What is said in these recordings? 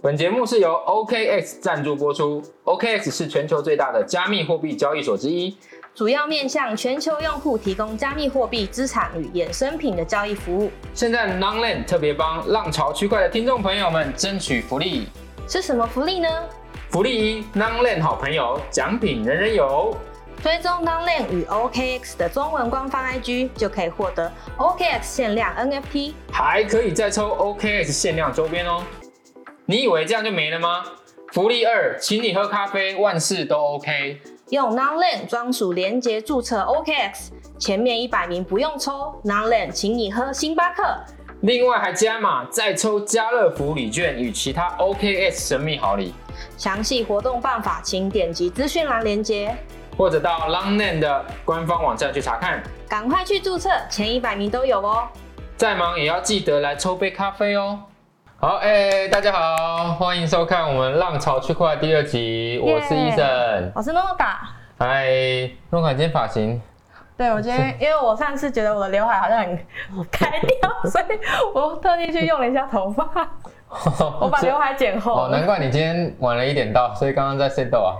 本节目是由 OKX 赞助播出。OKX 是全球最大的加密货币交易所之一，主要面向全球用户提供加密货币资产与衍生品的交易服务。现在 Nonland 特别帮浪潮区块的听众朋友们争取福利。是什么福利呢？福利一，Nonland 好朋友，奖品人人有。追踪 Nonland 与 OKX 的中文官方 IG，就可以获得 OKX 限量 NFT，还可以再抽 OKX 限量周边哦。你以为这样就没了吗？福利二，请你喝咖啡，万事都 OK。用 Nonland 专属连接注册 OKX，前面一百名不用抽，Nonland 请你喝星巴克。另外还加码再抽家乐福礼券与其他 OKX 神秘好礼。详细活动办法，请点击资讯栏连接，或者到 Longland 的官方网站去查看。赶快去注册，前一百名都有哦。再忙也要记得来抽杯咖啡哦。好，哎、大家好，欢迎收看我们《浪潮区块》第二集，我是医生。我是诺诺达。嗨，诺卡，你今天发型对，我今天因为我上次觉得我的刘海好像很开掉，所以我特地去用了一下头发，我把刘海剪厚哦，难怪你今天晚了一点到，所以刚刚在 settle 啊。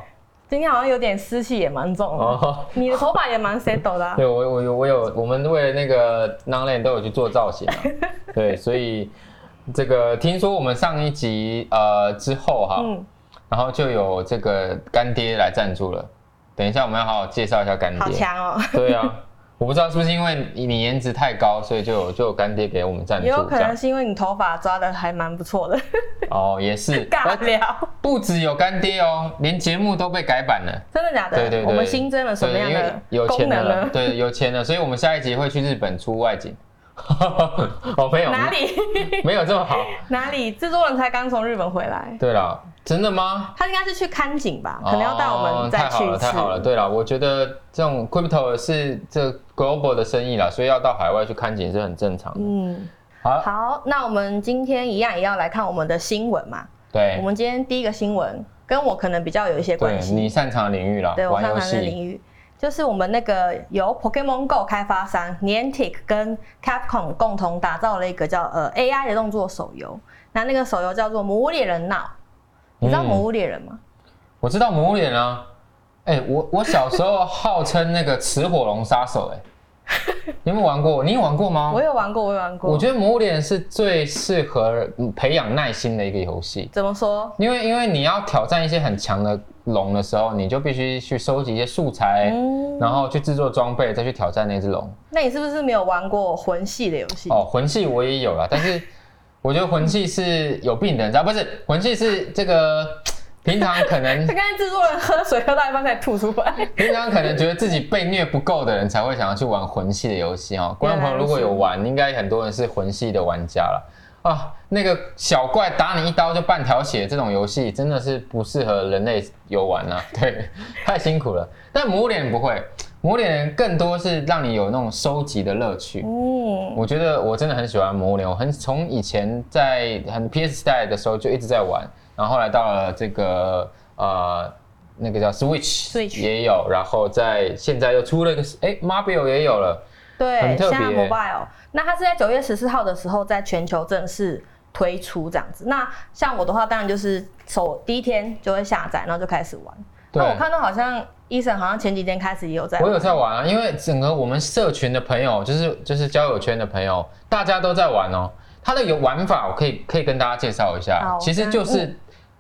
今天好像有点湿气也蛮重的，哦，你的头发也蛮 settle 的啊、对我我有我有，我们为了那个 Nonland 都有去做造型啊。对，所以这个听说我们上一集呃之后哈，嗯，然后就有这个干爹来赞助了。等一下我们要好好介绍一下干爹。好强哦。对啊，我不知道是不是因为你你颜值太高，所以就有就有干爹给我们赞助也有可。能是因为你头发抓的还蛮不错的，哦，也是。尬聊，不只有干爹哦，连节目都被改版了。真的假的？对对对，我们新增了什么样的有钱功能？了对，有钱了，所以我们下一集会去日本出外景。哦，没有，哪里 没有这么好。哪里？制作人才刚从日本回来，对了，真的吗？他应该是去看景吧？可能要带我们再哦太好了，去一次。太好了。对了，我觉得这种 crypto 是这 global 的生意啦，所以要到海外去看景是很正常的。嗯，好，好，那我们今天一样也要来看我们的新闻嘛。对我，们今天第一个新闻跟我可能比较有一些对关系，你擅长的领域啦，对我擅长的领戏。域，就是我们那个由 Pokemon Go 开发商 Niantic 跟 Capcom 共同打造了一个叫呃 AI 的动作手游。那那个手游叫做《魔物猎人闹》，你知道嗯魔物猎人吗？我知道魔物脸啊，哎、我我小时候号称那个雌火龙杀手、哎，你有没有玩过？你有玩过吗？我有玩过，我有玩过。我觉得魔物脸是最适合嗯培养耐心的一个游戏，怎么说？因为因为你要挑战一些很强的龙的时候，你就必须去收集一些素材，嗯，然后去制作装备，再去挑战那只龙。那你是不是没有玩过魂系的游戏？哦，魂系我也有啦，但是我觉得魂系是有病的，你知道不是？魂系是这个平常可能 他刚才制作人喝水喝到一半才吐出来。平常可能觉得自己被虐不够的人才会想要去玩魂系的游戏哈。观众朋友如果有玩，应该很多人是魂系的玩家了啊。那个小怪打你一刀就半条血，这种游戏真的是不适合人类游玩啊，对，太辛苦了。但魔脸不会，魔脸更多是让你有那种收集的乐趣。嗯，我觉得我真的很喜欢魔脸，我很从以前在很 PS 代的时候就一直在玩，然后后来到了这个呃那个叫 Switch Switch 也有，然后在现在又出了一个哎 Mobile 也有了，对，很特别现在 Mobile，那它是在九月十四号的时候在全球正式推出这样子。那像我的话，当然就是首第一天就会下载，然后就开始玩。那我看到好像医生好像前几天开始也有在玩，我有在玩啊，因为整个我们社群的朋友，就是就是交友圈的朋友，大家都在玩哦。它的有玩法，我可以可以跟大家介绍一下，其实就是。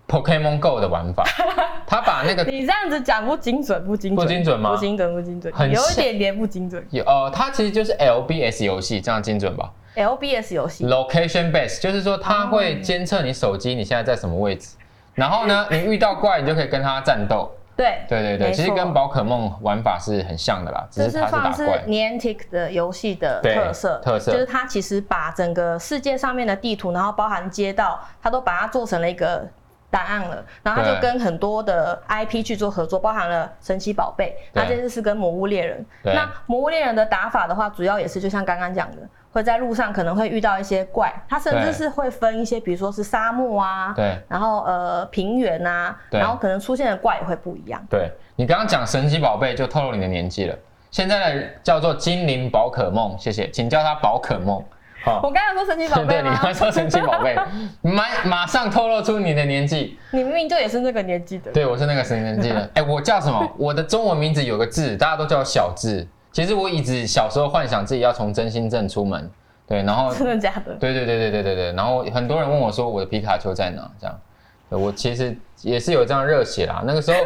Pokemon Go 的玩法，他把那个你这样子讲不精准，不精准，不精准吗不精准，不精准，很有一点点不精准。有呃，它其实就是 LBS 游戏，这样精准吧？LBS 游戏，location based，就是说它会监测你手机你现在在什么位置，然后呢，你遇到怪你就可以跟它战斗。对对对对，其实跟宝可梦玩法是很像的啦，只是它是打怪。Niantic 的游戏的特色，特色就是它其实把整个世界上面的地图，然后包含街道，它都把它做成了一个答案了，然后他就跟很多的 IP 去做合作，包含了神奇宝贝，那这次是跟魔物猎人。那魔物猎人的打法的话，主要也是就像刚刚讲的，会在路上可能会遇到一些怪，它甚至是会分一些，比如说是沙漠啊，对然后呃平原啊，然后可能出现的怪也会不一样。对，你刚刚讲神奇宝贝就透露你的年纪了，现在的叫做精灵宝可梦，谢谢，请叫它宝可梦。好我刚才说神奇宝贝对，你吗？要说神奇宝贝，马马上透露出你的年纪。你明明就也是那个年纪的。对，我是那个神年纪的。哎，我叫什么？我的中文名字有个字，大家都叫我小智。其实我一直小时候幻想自己要从真心镇出门，对，然后 真的假的？对对对对对对对，然后很多人问我说我的皮卡丘在哪？这样，我其实也是有这样热血啦。那个时候，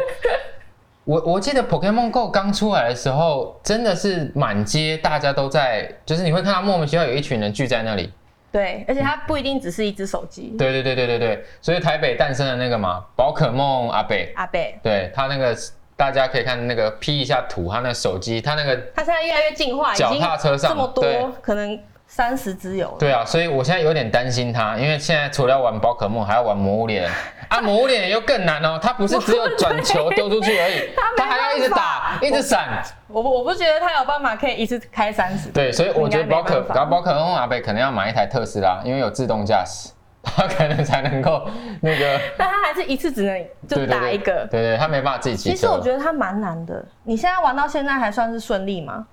我我记得 Pokemon Go 刚出来的时候，真的是满街大家都在，就是你会看到莫名其妙有一群人聚在那里。对，而且它不一定只是一只手机。对对对对对对，所以台北诞生的那个嘛，宝可梦阿北，阿贝，对他那个大家可以看那个 P 一下图，他那个手机，他那个他现在越来越进化，脚踏车上这么对多，可能三十只有了。对啊，所以我现在有点担心他，因为现在除了玩宝可梦，还要玩魔物猎人啊，魔物猎人又更难哦，他不是只有转球丢出去而已，他还要一直打，一直闪。我不我不觉得他有办法可以一次开三十。对，所以我觉得宝可，宝可梦阿北可能要买一台特斯拉，因为有自动驾驶，他可能才能够那个。但他还是一次只能就打一个。对对，他没办法自己骑。其实我觉得他蛮难的。你现在玩到现在还算是顺利吗？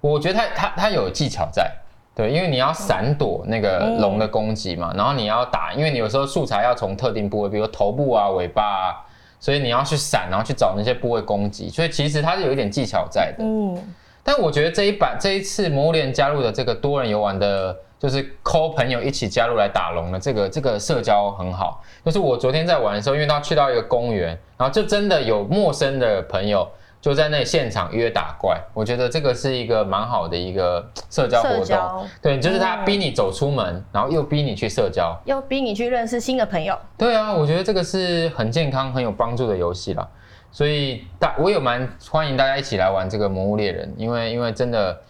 我觉得他他他有技巧在，对，因为你要闪躲那个嗯龙的攻击嘛，然后你要打，因为你有时候素材要从特定部位，比如头部啊、尾巴啊，所以你要去闪，然后去找那些部位攻击，所以其实它是有一点技巧在的。嗯，但我觉得这一版这一次魔物猎人加入的这个多人游玩的，就是抠朋友一起加入来打龙的这个这个社交很好。就是我昨天在玩的时候，因为他去到一个公园，然后就真的有陌生的朋友就在那现场约打怪，我觉得这个是一个蛮好的一个社交活动。社交对，就是他嗯逼你走出门，然后又逼你去社交。又逼你去认识新的朋友。对啊，我觉得这个是很健康、很有帮助的游戏啦。所以大我有蛮欢迎大家一起来玩这个《魔物猎人》，因为因为真的，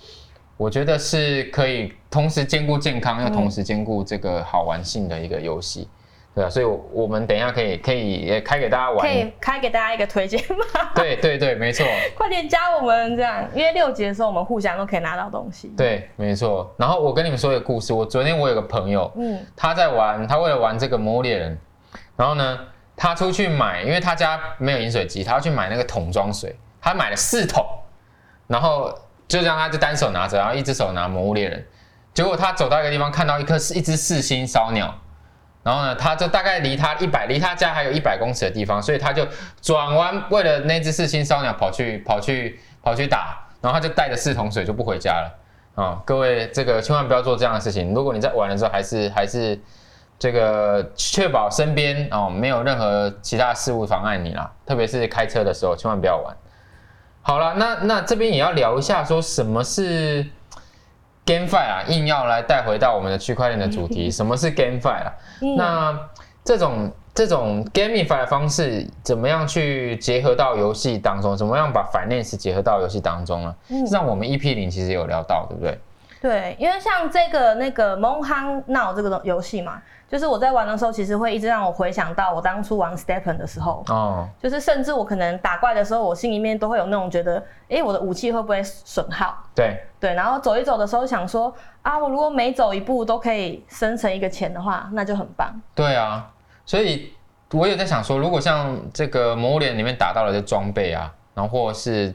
我觉得是可以同时兼顾健康，又同时兼顾这个好玩性的一个游戏。对啊，所以我我们等一下可以可以也开给大家玩可玩。以开给大家一个推荐吗？对对对，没错，快点加我们这样，因为六级的时候我们互相都可以拿到东西。，对没错。然后我跟你们说一个故事，我昨天我有个朋友，嗯，他在玩，他为了玩这个《魔物猎人》，然后呢，他出去买，因为他家没有饮水机，他要去买那个桶装水，他买了四桶，然后就这样，他就单手拿着，然后一只手拿《魔物猎人》，结果他走到一个地方，看到一颗是一只四星烧鸟，然后呢，他就大概离他一百，离他家还有一百公尺的地方，所以他就转弯，为了那只四星烧鸟跑去跑去跑去打，然后他就带着四桶水就不回家了。啊、各位，这个千万不要做这样的事情。如果你在玩的时候，还是还是这个确保身边哦没有任何其他事物妨碍你啦，特别是开车的时候，千万不要玩。好了，那那这边也要聊一下，说什么是 GameFi 啊，硬要来带回到我们的区块链的主题，什么是 GameFi 啊？嗯那这种这种 GameFi 的方式，怎么样去结合到游戏当中？怎么样把 finance 结合到游戏当中呢？嗯让我们 EP 零其实有聊到，对不对？对，因为像这个那个《蒙夯闹》这个东游戏嘛，就是我在玩的时候，其实会一直让我回想到我当初玩 Stepen 的时候，哦，就是甚至我可能打怪的时候，我心里面都会有那种觉得，诶，我的武器会不会损耗？对，对，然后走一走的时候想说，啊，我如果每走一步都可以生成一个钱的话，那就很棒。对啊，所以我也在想说，如果像这个《魔物猎人》里面打到了的装备啊，然后或者是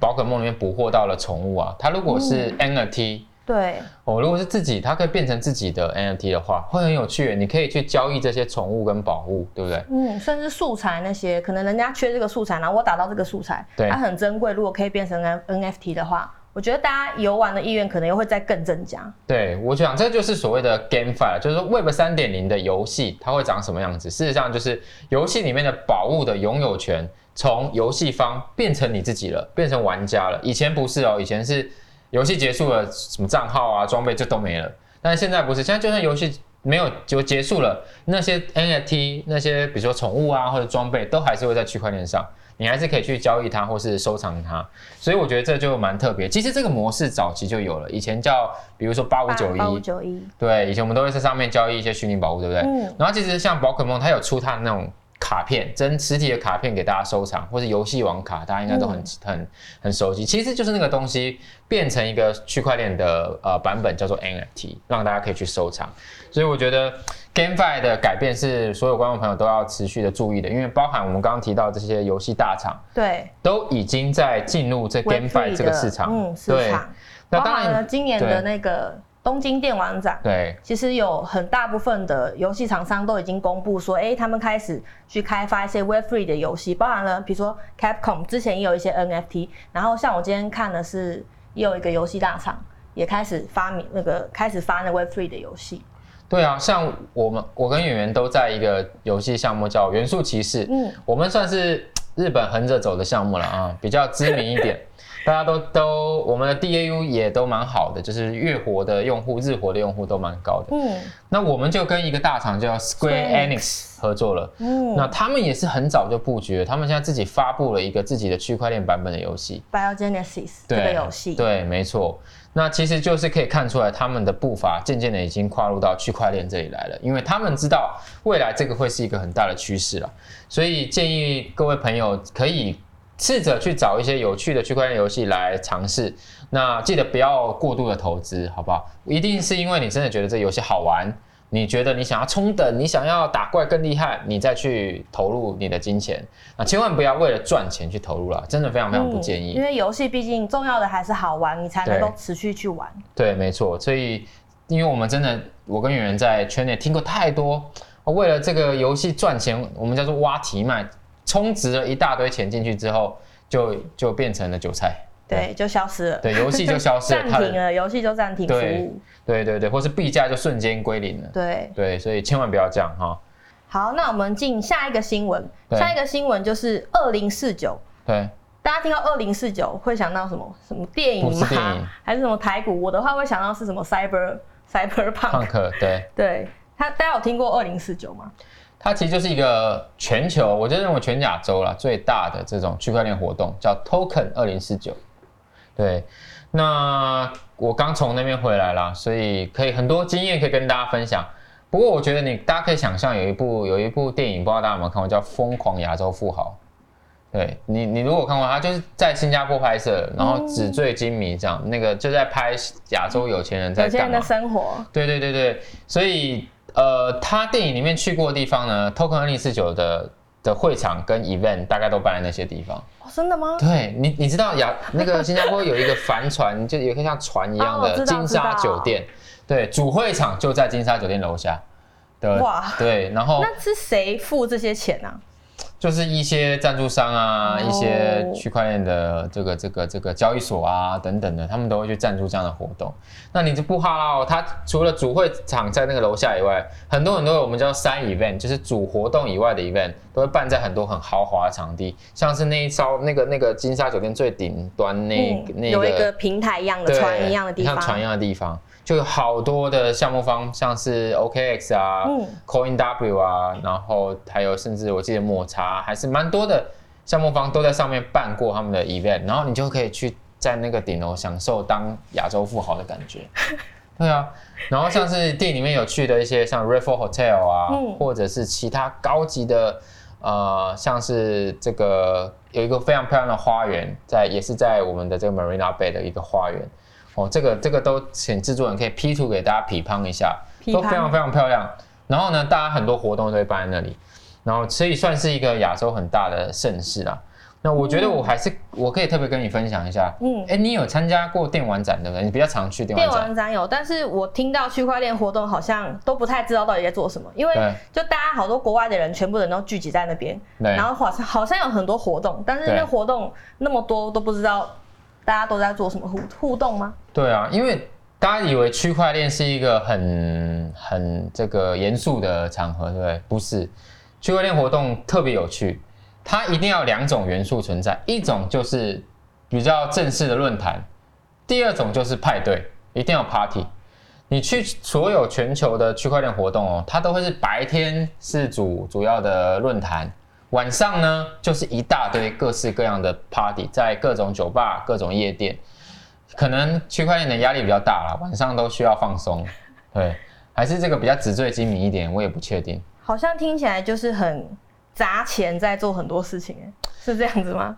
宝可梦里面捕获到了宠物啊，它如果是 NFT，、对，哦，如果是自己，它可以变成自己的 NFT 的话，会很有趣。你可以去交易这些宠物跟宝物，对不对？嗯，甚至素材那些，可能人家缺这个素材，然后我打到这个素材，对它很珍贵，如果可以变成 NFT 的话，我觉得大家游玩的意愿可能又会再更增加。对，我想这就是所谓的 GameFi，就是说 Web 三点零的游戏它会长什么样子。事实上，就是游戏里面的宝物的拥有权从游戏方变成你自己了，变成玩家了。以前不是哦，以前是游戏结束了，什么账号啊、装备就都没了。但是现在不是，现在就算游戏没有就结束了，那些 NFT 那些比如说宠物啊或者装备都还是会在区块链上。你还是可以去交易它或是收藏它，所以我觉得这就蛮特别。其实这个模式早期就有了，以前叫比如说八五九八五一，九一，对，以前我们都会在上面交易一些虚拟宝物，对不对？嗯然后其实像宝可梦，它有出它的那种卡片，真实体的卡片给大家收藏，或是游戏王卡，大家应该都很、很很熟悉。其实就是那个东西变成一个区块链的呃版本，叫做 NFT，让大家可以去收藏。所以我觉得 GameFi 的改变是所有观众朋友都要持续的注意的，因为包含我们刚刚提到这些游戏大厂对。都已经在进入这 GameFi 这个市场，嗯，市场，那当然了今年的那个东京电玩展，对，其实有很大部分的游戏厂商都已经公布说，哎，他们开始去开发一些 Web3 的游戏，包含了比如说 Capcom 之前也有一些 NFT，然后像我今天看的是，也有一个游戏大厂也开始发明那个开始发那 Web3 的游戏。对啊，像我们我跟演员都在一个游戏项目叫元素骑士，嗯，我们算是日本横着走的项目了啊，比较知名一点。大家都都，我们的 DAU 也都蛮好的，就是月活的用户、日活的用户都蛮高的。嗯，那我们就跟一个大厂叫 Square Enix 合作了。嗯，那他们也是很早就布局了，他们现在自己发布了一个自己的区块链版本的游戏，Biogenesis 这个游戏。对，没错。那其实就是可以看出来，他们的步伐渐渐的已经跨入到区块链这里来了，因为他们知道未来这个会是一个很大的趋势了，所以建议各位朋友可以。试着去找一些有趣的区块链游戏来尝试，那记得不要过度的投资，好不好？一定是因为你真的觉得这游戏好玩，你觉得你想要冲等，你想要打怪更厉害，你再去投入你的金钱，那千万不要为了赚钱去投入了，真的非常非常不建议。因为游戏毕竟重要的还是好玩，你才能够持续去玩。对，没错。所以，因为我们真的，我跟圆圆在圈内听过太多，为了这个游戏赚钱，我们叫做挖题卖。充值了一大堆钱进去之后，就就变成了韭菜，对，就消失了，对，游戏就消失了，暂停了，游戏就暂停服务，对对对，或是币价就瞬间归零了，对。对，所以千万不要这样哈。好，那我们进下一个新闻，下一个新闻就是二零四九，对，大家听到二零四九会想到什么？什么电影吗？还是什么台股？我的话会想到是什么 Cyber Cyberpunk，对，对，他大家有听过二零四九吗？它其实就是一个全球，我就认为全亚洲了最大的这种区块链活动，叫 Token 二零四九。对，那我刚从那边回来啦，所以可以很多经验可以跟大家分享。不过我觉得你大家可以想象，有一部有一部电影，不知道大家有没有看过，叫《疯狂亚洲富豪》。对你，你如果看过，他就是在新加坡拍摄，然后纸醉金迷这样，那个就在拍亚洲有钱人在干嘛的生活。对对对对，所以。呃，他电影里面去过的地方呢，Token 二零四九的的会场跟 event 大概都办在那些地方。哦，真的吗？对你，你知道亚那个新加坡有一个帆船，就有一个像船一样的金沙酒店，对，主会场就在金沙酒店楼下。哇，对，然后那是谁付这些钱呢？就是一些赞助商啊，一些区块链的这个这个这个交易所啊等等的，他们都会去赞助这样的活动。那你就不哈啦哦，它除了主会场在那个楼下以外，很多很多我们叫 side event，就是主活动以外的 event，都会办在很多很豪华的场地，像是那一艘那个那个金沙酒店最顶端那那有一个平台一样的船一样的地方，像船一样的地方。就有好多的项目方，像是 OKX 啊、CoinW 啊，然后还有甚至我记得抹茶，还是蛮多的项目方都在上面办过他们的 event，然后你就可以去在那个顶楼享受当亚洲富豪的感觉。对啊，然后像是店里面有去的一些像 Raffle Hotel 啊，或者是其他高级的，呃，像是这个有一个非常漂亮的花园，在也是在我们的这个 Marina Bay 的一个花园。哦，这个这个都请制作人可以 P 图给大家 P 胖一下，都非常非常漂亮。然后呢，大家很多活动都会办在那里，然后所以算是一个亚洲很大的盛事啦。那我觉得我还是我可以特别跟你分享一下，嗯，哎，你有参加过电玩展对不对？你比较常去电玩展。电玩展有，但是我听到区块链活动好像都不太知道到底在做什么，因为就大家好多国外的人全部人都聚集在那边，然后好像好像有很多活动，但是那活动那么多都不知道。大家都在做什么互互动吗？对啊，因为大家以为区块链是一个很很这个严肃的场合，对不对？不是，区块链活动特别有趣，它一定要两种元素存在，一种就是比较正式的论坛，第二种就是派对，一定要 party。你去所有全球的区块链活动哦，它都会是白天是主主要的论坛。晚上呢，就是一大堆各式各样的 party，在各种酒吧、各种夜店，可能区块链的压力比较大啦，晚上都需要放松，对，还是这个比较纸醉金迷一点，我也不确定。好像听起来就是很砸钱在做很多事情，是这样子吗？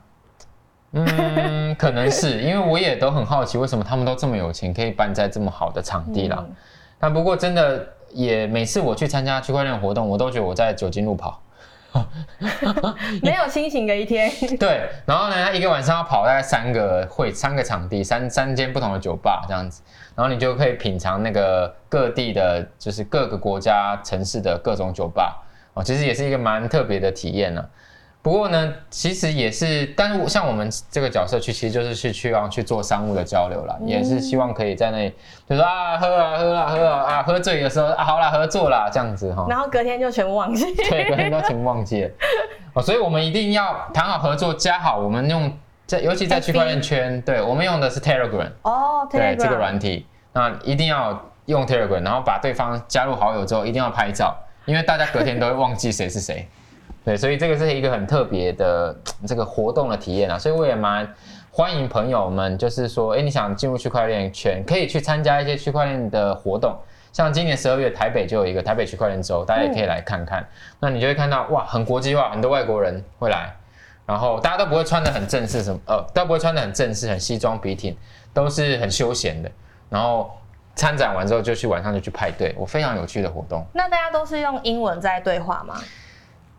嗯，可能是因为我也都很好奇，为什么他们都这么有钱，可以办在这么好的场地啦。但不过真的也每次我去参加区块链活动，我都觉得我在酒精路跑。没有清醒的一天。对，然后呢，他一个晚上要跑大概三个会、三个场地、三三间不同的酒吧这样子，然后你就可以品尝那个各地的，就是各个国家城市的各种酒吧哦，其实也是一个蛮特别的体验呢。不过呢，其实也是，但是像我们这个角色去，其实就是去去望去做商务的交流啦，也是希望可以在那里，就说啊喝啊喝啊喝啊啊，喝醉的时候啊好啦合作啦这样子哈。然后隔天就全部忘记。对，隔天都全部忘记了。哦，所以我们一定要谈好合作，加好我们用在，尤其在区块链圈，对我们用的是 Telegram 哦，对这个软体，那一定要用 Telegram，然后把对方加入好友之后，一定要拍照，因为大家隔天都会忘记谁是谁。对，所以这个是一个很特别的这个活动的体验啊，所以我也蛮欢迎朋友们，就是说，哎，你想进入区块链圈，可以去参加一些区块链的活动，像今年十二月台北就有一个台北区块链周，大家也可以来看看。那你就会看到，哇，很国际化，很多外国人会来，然后大家都不会穿的很正式，什么呃，都不会穿的很正式，很西装笔挺，都是很休闲的。然后参展完之后就去晚上就去派对，我非常有趣的活动。那大家都是用英文在对话吗？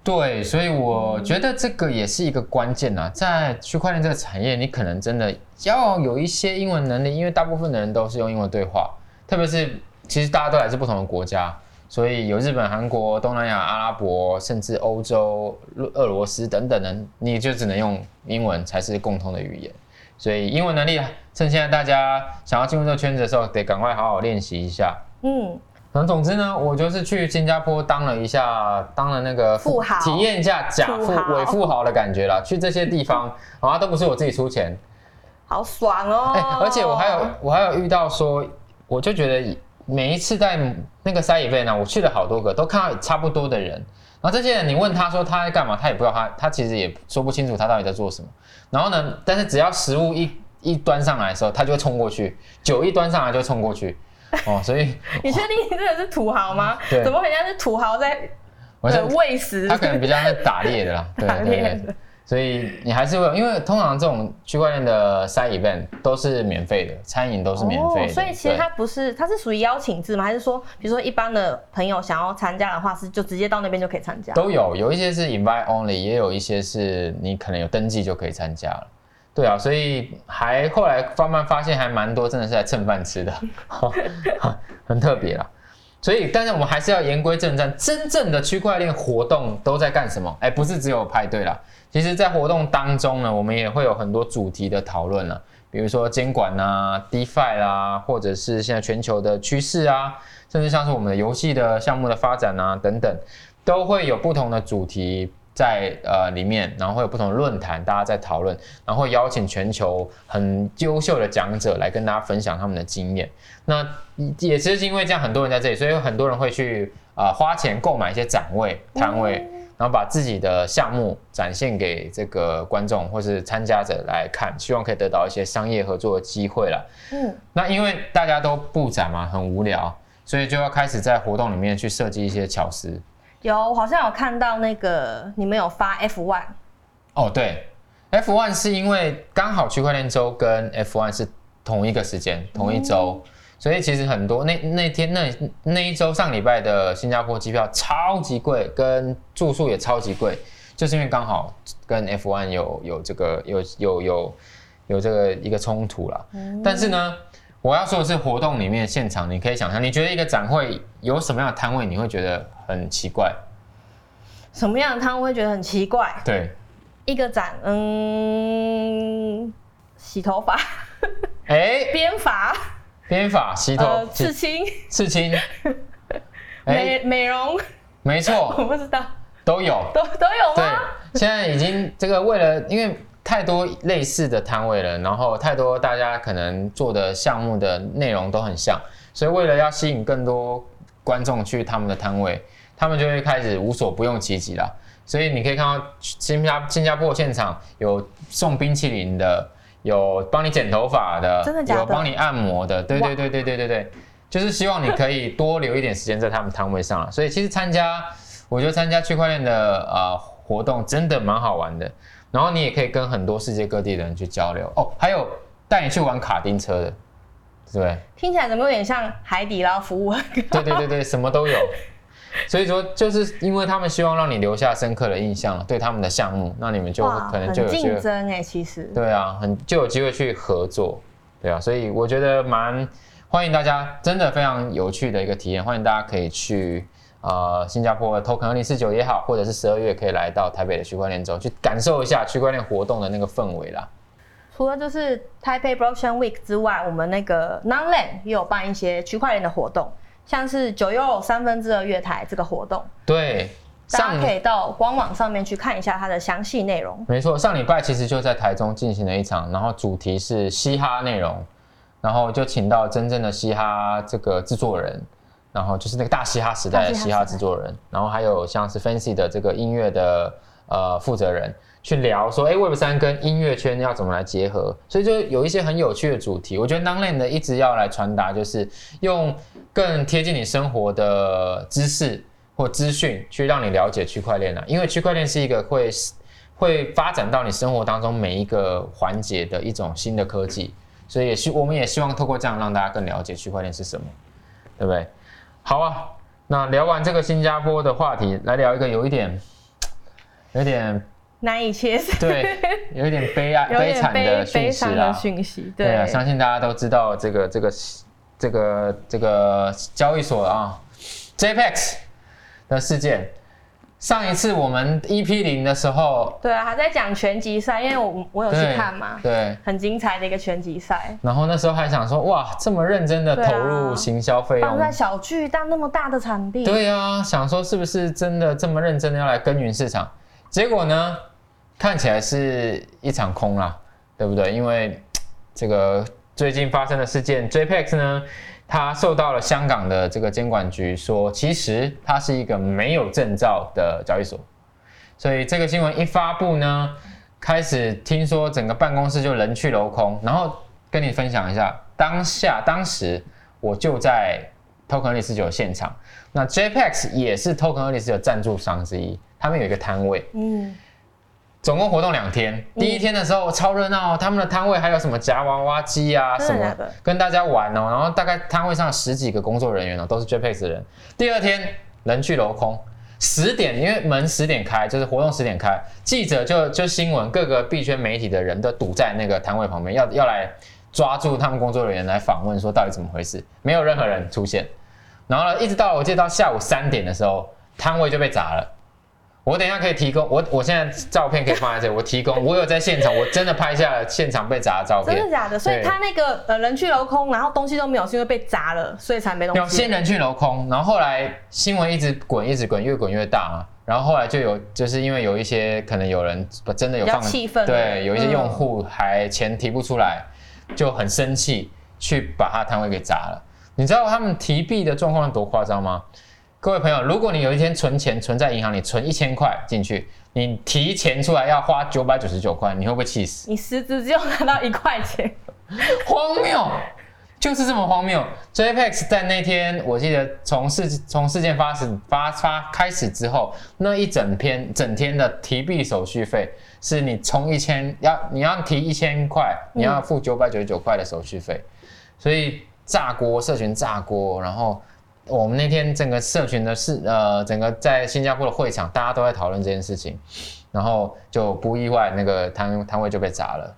对，所以我觉得这个也是一个关键呐，在区块链这个产业，你可能真的要有一些英文能力，因为大部分的人都是用英文对话，特别是其实大家都来自不同的国家，所以有日本、韩国、东南亚、阿拉伯，甚至欧洲、俄罗斯等等的，你就只能用英文才是共同的语言。所以英文能力，趁现在大家想要进入这个圈子的时候，得赶快好好练习一下。嗯。反正总之呢，我就是去新加坡当了一下，当了那个富豪，体验一下假富伪富豪的感觉啦。去这些地方 啊，都不是我自己出钱，好爽哦！哎，而且我还有我还有遇到说，我就觉得每一次在那个塞 event 呢，我去了好多个，都看到差不多的人。然后这些人，你问他说他在干嘛，他也不知道他他其实也说不清楚他到底在做什么。然后呢，但是只要食物一一端上来的时候，他就会冲过去；酒一端上来就冲过去。哦，所以 你确定你真的是土豪吗？怎么好像是土豪在喂食？他可能比较是打猎的啦，打猎的。所以你还是会，因为通常这种区块链的 side event 都是免费的，餐饮都是免费的。所以其实它不是，它是属于邀请制吗？还是说，比如说一般的朋友想要参加的话，是就直接到那边就可以参加？都有，有一些是 invite only，也有一些是你可能有登记就可以参加了。对啊，所以还后来慢慢发现还蛮多，真的是来蹭饭吃的，很特别啦。所以，但是我们还是要言归正传，真正的区块链活动都在干什么？哎，不是只有派对啦。其实，在活动当中呢，我们也会有很多主题的讨论了，比如说监管啊、DeFi 啦，或者是现在全球的趋势啊，甚至像是我们的游戏的项目的发展啊等等，都会有不同的主题。在呃里面，然后会有不同的论坛，大家在讨论，然后邀请全球很优秀的讲者来跟大家分享他们的经验。那也是因为这样，很多人在这里，所以有很多人会去啊花钱购买一些展位摊位，然后把自己的项目展现给这个观众或是参加者来看，希望可以得到一些商业合作的机会了。嗯，那因为大家都布展嘛，很无聊，所以就要开始在活动里面去设计一些巧思。有，我好像有看到那个你们有发 F one。哦，对，F one 是因为刚好区块链周跟 F one 是同一个时间，同一周，所以其实很多那那天那那一周上礼拜的新加坡机票超级贵，跟住宿也超级贵，就是因为刚好跟 F one 有有这个有有有有这个一个冲突了。但是呢。我要说的是，活动里面现场，你可以想象，你觉得一个展会有什么样的摊位，你会觉得很奇怪？什么样的摊位会觉得很奇怪？对，一个展，嗯，洗头发，哎，编发，编发，洗头，刺青，刺青，美美容，没错，我不知道，都有，都都有吗？对，现在已经这个为了，因为。太多类似的摊位了，然后太多大家可能做的项目的内容都很像，所以为了要吸引更多观众去他们的摊位，他们就会开始无所不用其极了。所以你可以看到新加新加坡现场有送冰淇淋的，有帮你剪头发的，真的假的？有帮你按摩的，对对对对对对对，就是希望你可以多留一点时间在他们摊位上了。所以其实参加，我觉得参加区块链的呃活动真的蛮好玩的。然后你也可以跟很多世界各地的人去交流哦，还有带你去玩卡丁车的，对听起来怎么有点像海底捞服务？对对对对，什么都有。所以说就是因为他们希望让你留下深刻的印象，对他们的项目，那你们就，可能就有竞争哎，其实。对啊，很就有机会去合作，对啊，所以我觉得蛮欢迎大家，真的非常有趣的一个体验，欢迎大家可以去。呃，新加坡的 Token 二零四九也好，或者是十二月可以来到台北的区块链周，去感受一下区块链活动的那个氛围啦。除了就是 Taipei Blockchain Week 之外，我们那个 Nonland 也有办一些区块链的活动，像是九又三分之二月台这个活动，对，大家可以到官网上面去看一下它的详细内容。没错，上礼拜其实就在台中进行了一场，然后主题是嘻哈内容，然后就请到真正的嘻哈这个制作人，然后就是那个大嘻哈时代的嘻哈制作人，然后还有像是 Fancy 的这个音乐的呃负责人去聊说，哎，Web 三跟音乐圈要怎么来结合，所以就有一些很有趣的主题。我觉得 Nonland 的一直要来传达，就是用更贴近你生活的知识或资讯，去让你了解区块链啊，因为区块链是一个会会发展到你生活当中每一个环节的一种新的科技，所以也希我们也希望透过这样让大家更了解区块链是什么，对不对？好啊，那聊完这个新加坡的话题，来聊一个有一点 有点难以切身，对，有一点悲哀、悲惨的讯息啦。讯息，对啊，对，相信大家都知道这个这个这个这个交易所啊，JPEX 的事件。上一次我们 EP 零的时候，对啊，还在讲拳击赛，因为我我有去看嘛，对，很精彩的一个拳击赛，然后那时候还想说，哇，这么认真的投入行销费用放，在小巨蛋那么大的场地，对啊，想说是不是真的这么认真的要来耕耘市场？结果呢，看起来是一场空啦，对不对？因为这个最近发生的事件，JPEX 呢，他受到了香港的这个监管局说，其实它是一个没有证照的交易所，所以这个新闻一发布呢，开始听说整个办公室就人去楼空，然后跟你分享一下，当下当时我就在 Token 二零四九现场，那 JPEX 也是 Token 二零四九赞助商之一，他们有一个摊位，嗯，总共活动两天。第一天的时候超热闹哦，他们的摊位还有什么夹娃娃机啊什么的，跟大家玩哦。然后大概摊位上十几个工作人员哦，都是 JPEX 的人。第二天人去楼空，十点因为门十点开，就是活动十点开，记者就就新闻各个币圈媒体的人都堵在那个摊位旁边，要要来抓住他们工作人员来访问，说到底怎么回事，没有任何人出现。然后呢，一直到我记得到下午三点的时候，摊位就被砸了。我等一下可以提供，我我现在照片可以放在这里，我提供，我有在现场，我真的拍下了现场被砸的照片真的。假的？所以他那个呃人去楼空，然后东西都没有，是因为被砸了，所以才没东西先。人去楼空，然后后来新闻一直滚，一直滚，越滚越大嘛。然后后来就有，就是因为有一些可能有人真的有放，气愤对，有一些嗯用户还钱提不出来，就很生气，去把他摊位给砸了。你知道他们提币的状况有多夸张吗？各位朋友，如果你有一天存钱存在银行里，存一千块进去，你提钱出来要花九百九十九块，你会不会气死？你实质只有拿到一块钱，荒谬，就是这么荒谬。JPEX 在那天，我记得从事从事件发生发发开始之后，那一整篇整天的提币手续费，是你充一千要你要提一千块，你要付九百九十九块的手续费，所以炸锅社群炸锅，然后。我们那天整个社群的事，呃，整个在新加坡的会场，大家都在讨论这件事情，然后就不意外，那个摊摊位就被砸了。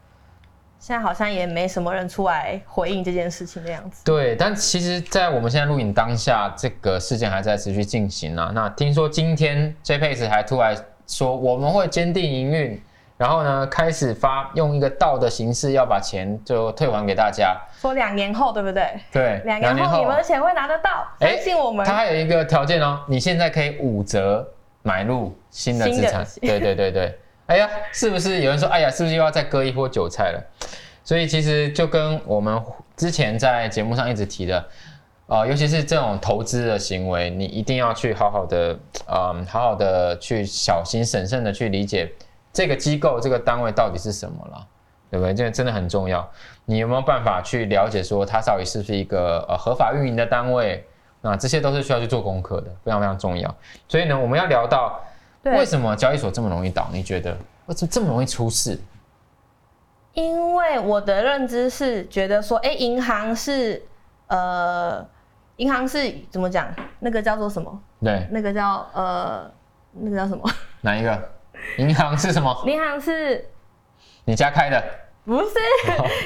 现在好像也没什么人出来回应这件事情的样子。对，但其实，在我们现在录影当下，这个事件还在持续进行啊。那听说今天 JPEX 还突然说我们会坚定营运，然后呢，开始发用一个道的形式要把钱就退还给大家。说两年后，对不对？对，两年后你们的钱会拿得到，哎相信我们。它还有一个条件哦，你现在可以五折买入新的资产。对对对对，哎呀，是不是有人说，哎呀，是不是又要再割一波韭菜了？所以其实就跟我们之前在节目上一直提的，呃，尤其是这种投资的行为，你一定要去好好的，嗯，好好的去小心审慎的去理解这个机构、这个单位到底是什么了，对不对？这个真的很重要。你有没有办法去了解说它到底是不是一个呃合法运营的单位？那这些都是需要去做功课的，非常非常重要。所以呢，我们要聊到对为什么交易所这么容易倒？你觉得为什么这么容易出事？因为我的认知是觉得说，哎，银行是呃银行是怎么讲？那个叫做什么？对，那个叫呃，那个叫什么？哪一个？银行是什么？银行是你家开的？不是，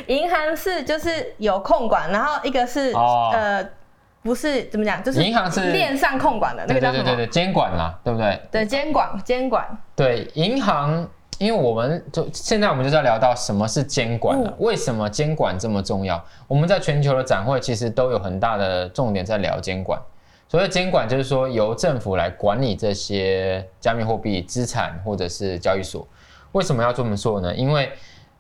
银行是就是有控管，然后一个是、哦呃，不是怎么讲，就是银行是链上控管的那对个叫什么？对对对对，监管啦，对不对？对，监管监管。对，银行，因为我们就现在我们就是要聊到什么是监管了、嗯为什么监管这么重要？我们在全球的展会其实都有很大的重点在聊监管。所谓监管，就是说由政府来管理这些加密货币资产或者是交易所。为什么要这么做呢？因为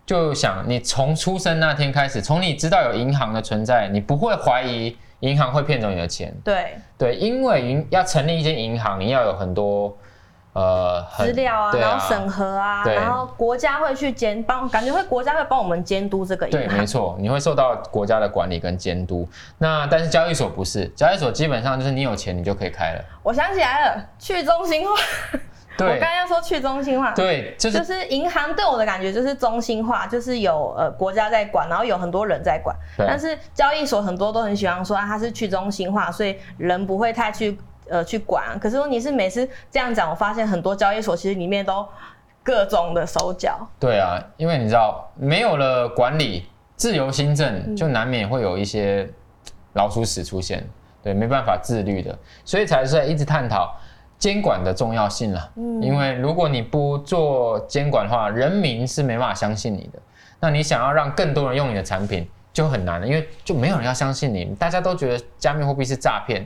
就想你从出生那天开始，从你知道有银行的存在，你不会怀疑银行会骗走你的钱。对，对，因为银要成立一间银行，你要有很多呃很资料啊，对然后审核啊，然后国家会去监帮，感觉会国家会帮我们监督这个对。没错，你会受到国家的管理跟监督。那但是交易所不是，交易所基本上就是你有钱你就可以开了。我想起来了，去中心化。我对刚刚要说去中心化。对，就是就是银行对我的感觉就是中心化，就是有呃国家在管，然后有很多人在管。对但是交易所很多都很喜欢说啊，它是去中心化，所以人不会太去呃去管。可是问题是每次这样讲，我发现很多交易所其实里面都各种的手脚。对啊，因为你知道没有了管理，自由新嗯政就难免会有一些老鼠屎出现，对，没办法自律的，所以才是在一直探讨监管的重要性啦。嗯因为如果你不做监管的话，人民是没办法相信你的。那你想要让更多人用你的产品就很难了，因为就没有人要相信你，大家都觉得加密货币是诈骗。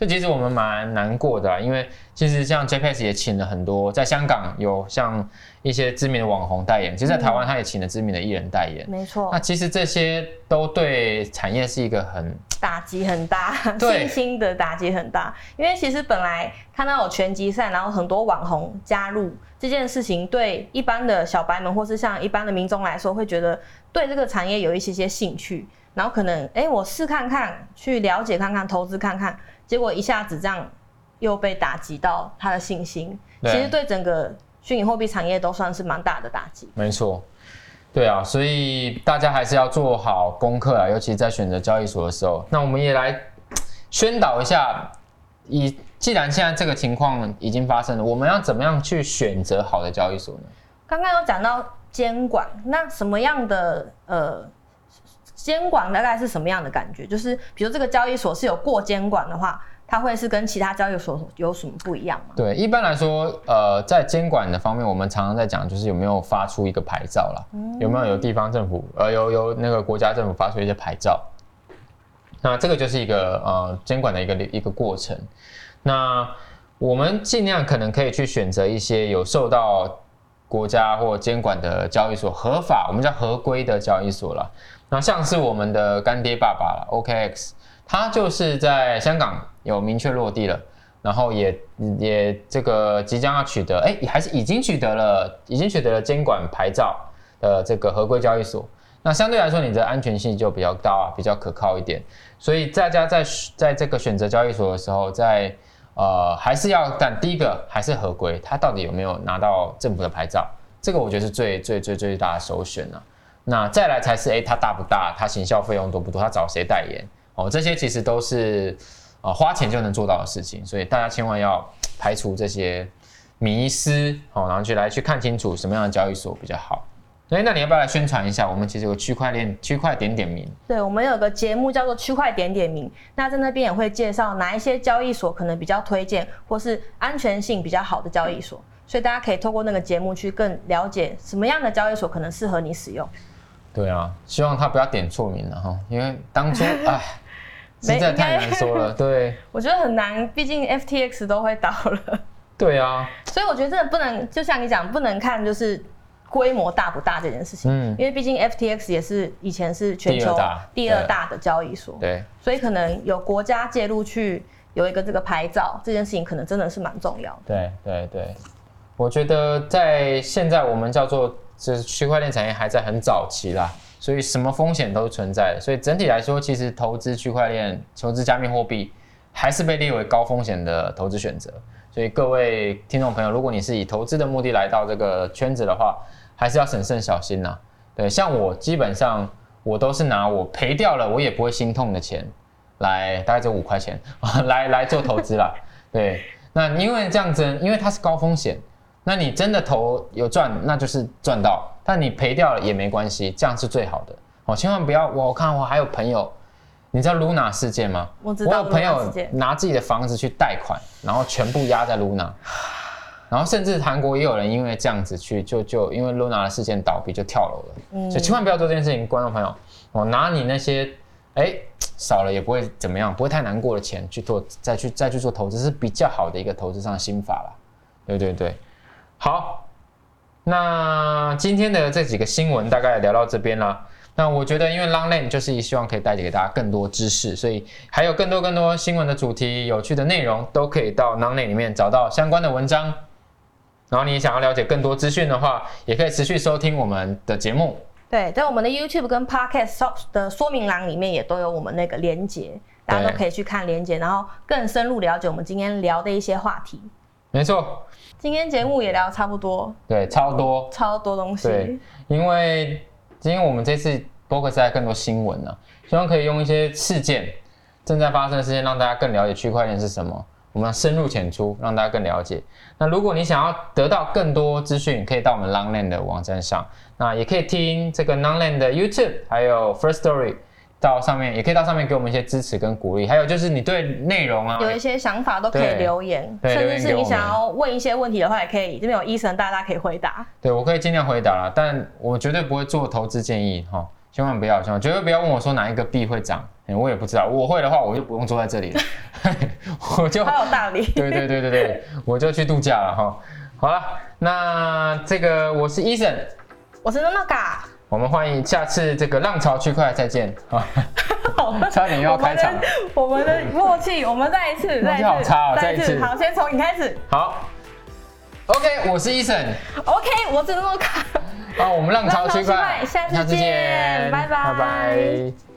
就其实我们蛮难过的啊、因为其实像 JPEX 也请了很多，在香港有像一些知名的网红代言，其实在台湾他也请了知名的艺人代言。没错那，其实这些都对产业是一个很打击很大，信心的打击很大。因为其实本来看到有拳击赛，然后很多网红加入这件事情，对一般的小白们或是像一般的民众来说，会觉得对这个产业有一些些兴趣，然后可能哎、诶我试看看，去了解看看，投资看看，结果一下子这样又被打击到他的信心，其实对整个虚拟货币产业都算是蛮大的打击。没错，对啊，所以大家还是要做好功课啊，尤其在选择交易所的时候。那我们也来宣导一下，以既然现在这个情况已经发生了，我们要怎么样去选择好的交易所呢？刚刚有讲到监管，那什么样的呃监管大概是什么样的感觉？就是比如这个交易所是有过监管的话，它会是跟其他交易所有什么不一样吗？对，一般来说，呃，在监管的方面，我们常常在讲，就是有没有发出一个牌照啦，有没有有地方政府，呃，有有那个国家政府发出一些牌照，那这个就是一个呃监管的一个一个过程。那我们尽量可能可以去选择一些有受到国家或监管的交易所，合法，我们叫合规的交易所啦。那像是我们的干爹爸爸了，OKX，它就是在香港有明确落地了，然后也也这个即将要取得，哎，还是已经取得了，已经取得了监管牌照的这个合规交易所。那相对来说，你的安全性就比较高啊，比较可靠一点。所以大家在在这个选择交易所的时候，在呃还是要但第一个还是合规，它到底有没有拿到政府的牌照，这个我觉得是最最最最大的首选啊。那再来才是，哎，它大不大？它行销费用多不多？它找谁代言？哦，这些其实都是呃花钱就能做到的事情，所以大家千万要排除这些迷思，哦，然后去来去看清楚什么样的交易所比较好。哎，那你要不要来宣传一下？我们其实有区块链区块点点名，对，我们有个节目叫做区块点点名，那在那边也会介绍哪一些交易所可能比较推荐，或是安全性比较好的交易所，所以大家可以透过那个节目去更了解什么样的交易所可能适合你使用。对啊，希望他不要点错名了哈，因为当初 哎，实在太难说了。对 我觉得很难，毕竟 FTX 都会倒了。对啊，所以我觉得真的不能，就像你讲，不能看就是规模大不大这件事情，嗯因为毕竟 FTX 也是以前是全球第二大的交易所，对所以可能有国家介入去有一个这个牌照，这件事情可能真的是蛮重要的。对对对，我觉得在现在我们叫做就是区块链产业还在很早期啦，所以什么风险都存在的。所以整体来说，其实投资区块链、投资加密货币还是被列为高风险的投资选择。所以各位听众朋友，如果你是以投资的目的来到这个圈子的话，还是要审慎小心呐。对，像我基本上我都是拿我赔掉了我也不会心痛的钱来大概只有五块钱来来做投资啦。对，那因为这样子，因为它是高风险，那你真的投有赚，那就是赚到；但你赔掉了也没关系，这样是最好的。哦，千万不要！我看我还有朋友，你知道 Luna 事件吗？我知道。我有朋友拿自己的房子去贷款，然后全部压在 Luna，然后甚至韩国也有人因为这样子去就就因为 Luna 的事件倒闭就跳楼了。嗯，所以千万不要做这件事情，观众朋友，我拿你那些哎少了也不会怎么样，不会太难过的钱去做再去再去做投资是比较好的一个投资上的心法了。对对对，好，那今天的这几个新闻大概聊到这边了。那我觉得，因为 Long Lane 就是希望可以带给大家更多知识，所以还有更多更多新闻的主题、有趣的内容，都可以到 Long Lane 里面找到相关的文章。然后你想要了解更多资讯的话，也可以持续收听我们的节目。对，在我们的 YouTube 跟 Podcast 的说明栏里面也都有我们那个连接，大家都可以去看连接，然后更深入了解我们今天聊的一些话题。没错，今天节目也聊差不多。对，超多，超多东西。对，因为。今天我们这次 focus 在更多新闻呢，希望可以用一些事件正在发生的事件，让大家更了解区块链是什么。我们深入浅出，让大家更了解。那如果你想要得到更多资讯，可以到我们 Longland 的网站上，那也可以听这个 Longland 的 YouTube，还有 First Story。到上面也可以到上面给我们一些支持跟鼓励，还有就是你对内容啊有一些想法都可以留言，甚至是你想要问一些问题的话，也可以这边有医生，大家可以回答。对我可以尽量回答啦，但我绝对不会做投资建议哈，千万不要，千万绝对不要问我说哪一个币会涨，我也不知道，我会的话我就不用坐在这里了，我就好有道理。对对对对对，我就去度假了哈。好了，那这个我是医生，我是 Noga。我们欢迎下次这个浪潮区块再见啊！差点又要开场，我们的默契，我们再一次，再一次，好差哦，再一次，好，先从你开始。好，OK，我是 Eason。OK，我是诺卡。好，我们浪潮区块，下次见，拜拜，拜拜。